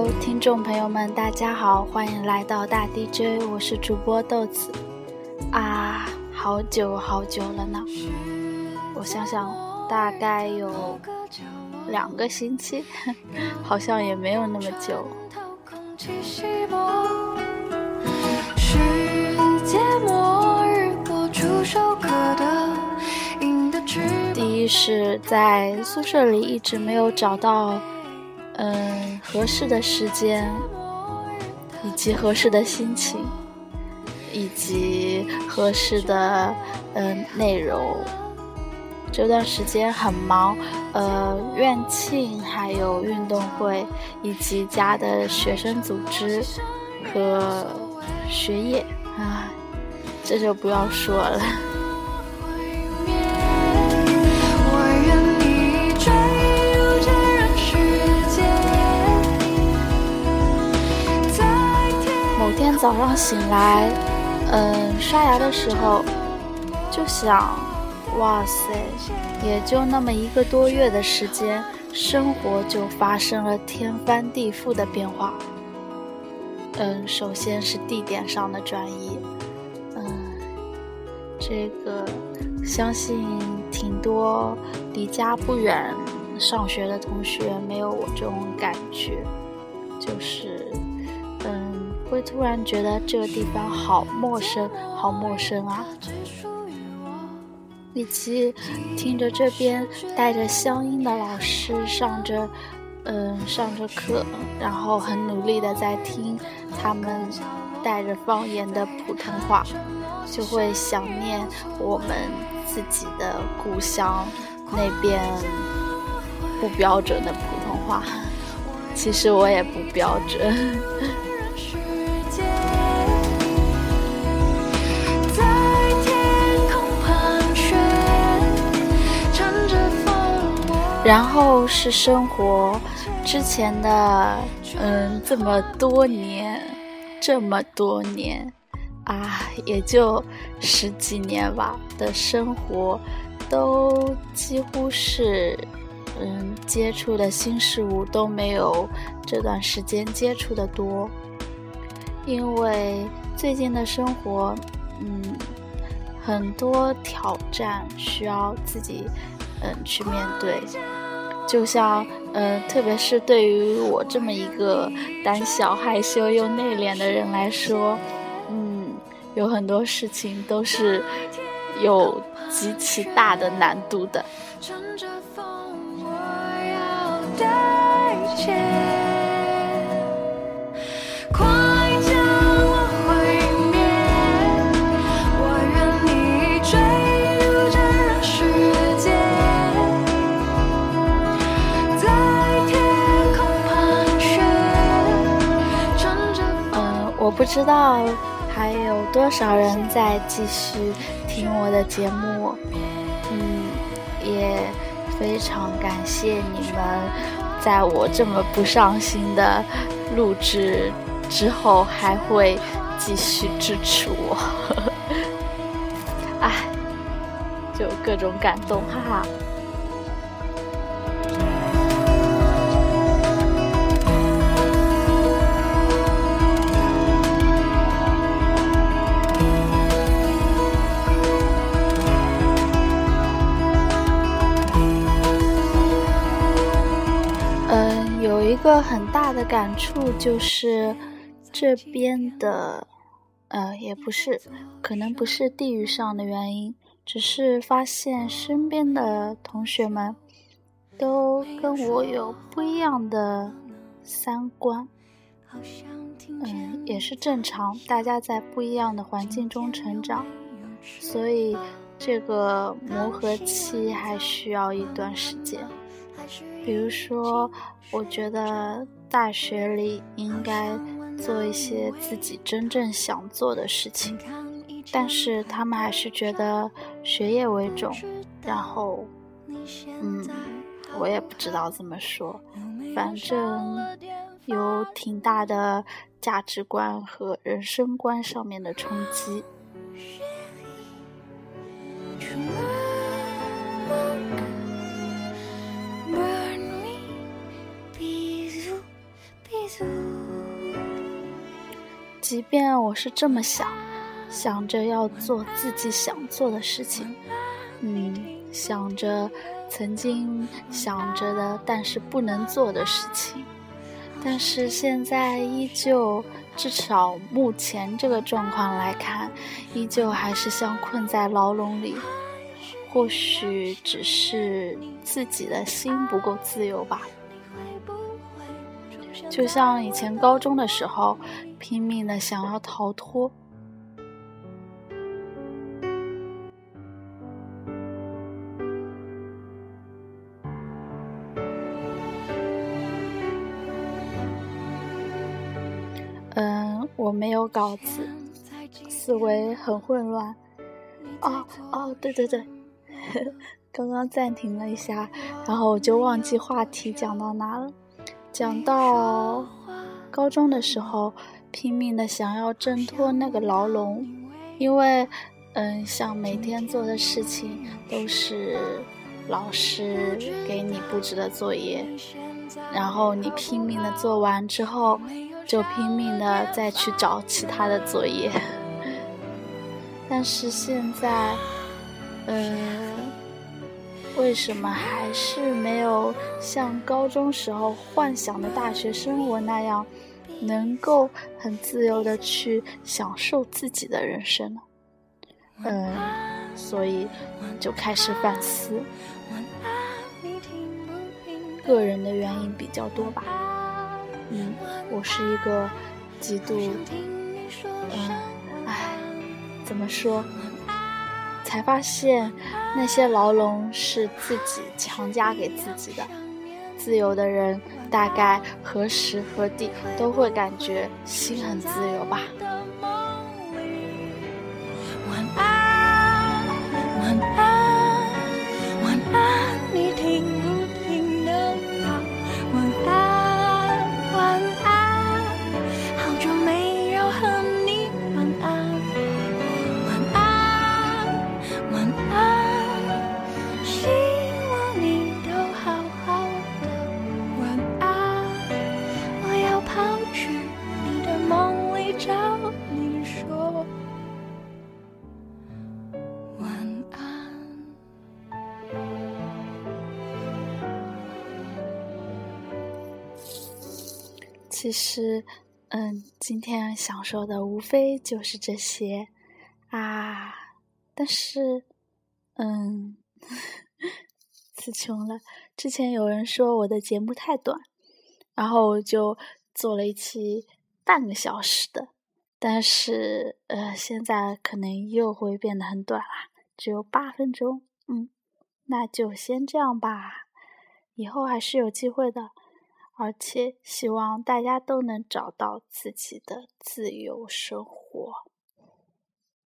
Hello，听众朋友们，大家好，欢迎来到大 DJ，我是主播豆子。啊，好久好久了呢，我想想，大概有两个星期，好像也没有那么久。第一是在宿舍里一直没有找到。嗯，合适的时间，以及合适的心情，以及合适的嗯内容。这段时间很忙，呃，院庆还有运动会，以及家的学生组织和学业啊，这就不要说了。早上醒来，嗯，刷牙的时候就想，哇塞，也就那么一个多月的时间，生活就发生了天翻地覆的变化。嗯，首先是地点上的转移，嗯，这个相信挺多离家不远上学的同学没有我这种感觉，就是。突然觉得这个地方好陌生，好陌生啊！以及听着这边带着乡音的老师上着，嗯，上着课，然后很努力的在听他们带着方言的普通话，就会想念我们自己的故乡那边不标准的普通话。其实我也不标准。然后是生活之前的，嗯，这么多年，这么多年，啊，也就十几年吧的生活，都几乎是，嗯，接触的新事物都没有这段时间接触的多，因为最近的生活，嗯，很多挑战需要自己，嗯，去面对。就像，嗯，特别是对于我这么一个胆小、害羞又内敛的人来说，嗯，有很多事情都是有极其大的难度的。不知道还有多少人在继续听我的节目，嗯，也非常感谢你们，在我这么不上心的录制之后，还会继续支持我，哎，就各种感动，哈哈。个很大的感触就是，这边的，呃，也不是，可能不是地域上的原因，只是发现身边的同学们，都跟我有不一样的三观，嗯，也是正常，大家在不一样的环境中成长，所以这个磨合期还需要一段时间。比如说，我觉得大学里应该做一些自己真正想做的事情，但是他们还是觉得学业为重。然后，嗯，我也不知道怎么说，反正有挺大的价值观和人生观上面的冲击。即便我是这么想，想着要做自己想做的事情，嗯，想着曾经想着的但是不能做的事情，但是现在依旧，至少目前这个状况来看，依旧还是像困在牢笼里。或许只是自己的心不够自由吧。就像以前高中的时候，拼命的想要逃脱。嗯，我没有稿子，思维很混乱。哦哦，对对对，刚刚暂停了一下，然后我就忘记话题讲到哪了。讲到高中的时候，拼命的想要挣脱那个牢笼，因为，嗯，像每天做的事情都是老师给你布置的作业，然后你拼命的做完之后，就拼命的再去找其他的作业。但是现在，嗯。为什么还是没有像高中时候幻想的大学生活那样，能够很自由的去享受自己的人生呢？嗯，所以就开始反思，个人的原因比较多吧。嗯，我是一个极度，嗯，唉，怎么说？才发现，那些牢笼是自己强加给自己的。自由的人，大概何时何地都会感觉心很自由吧。其实，嗯，今天想说的无非就是这些啊。但是，嗯，词穷了。之前有人说我的节目太短，然后我就做了一期半个小时的。但是，呃，现在可能又会变得很短啦，只有八分钟。嗯，那就先这样吧，以后还是有机会的。而且希望大家都能找到自己的自由生活。